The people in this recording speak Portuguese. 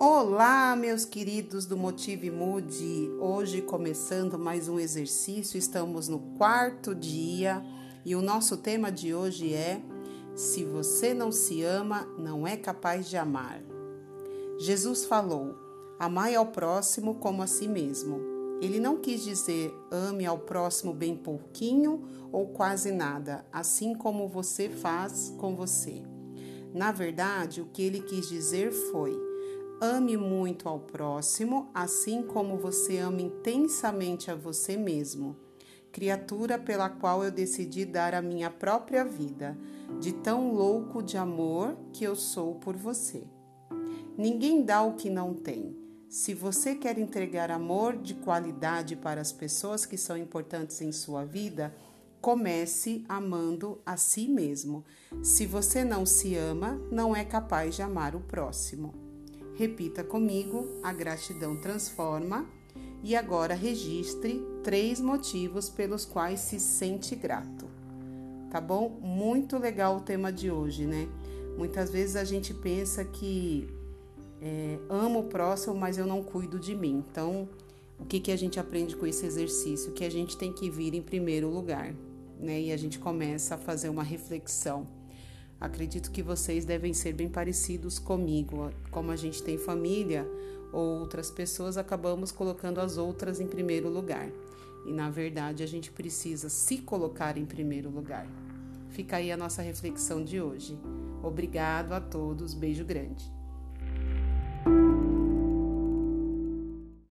Olá, meus queridos do Motive Mude. Hoje começando mais um exercício, estamos no quarto dia e o nosso tema de hoje é: Se você não se ama, não é capaz de amar. Jesus falou: Amai ao próximo como a si mesmo. Ele não quis dizer ame ao próximo bem pouquinho ou quase nada, assim como você faz com você. Na verdade, o que ele quis dizer foi: Ame muito ao próximo, assim como você ama intensamente a você mesmo, criatura pela qual eu decidi dar a minha própria vida, de tão louco de amor que eu sou por você. Ninguém dá o que não tem. Se você quer entregar amor de qualidade para as pessoas que são importantes em sua vida, comece amando a si mesmo. Se você não se ama, não é capaz de amar o próximo. Repita comigo: a gratidão transforma. E agora registre três motivos pelos quais se sente grato. Tá bom? Muito legal o tema de hoje, né? Muitas vezes a gente pensa que é, amo o próximo, mas eu não cuido de mim. Então, o que, que a gente aprende com esse exercício? Que a gente tem que vir em primeiro lugar, né? E a gente começa a fazer uma reflexão Acredito que vocês devem ser bem parecidos comigo. Como a gente tem família ou outras pessoas, acabamos colocando as outras em primeiro lugar. E na verdade, a gente precisa se colocar em primeiro lugar. Fica aí a nossa reflexão de hoje. Obrigado a todos, beijo grande.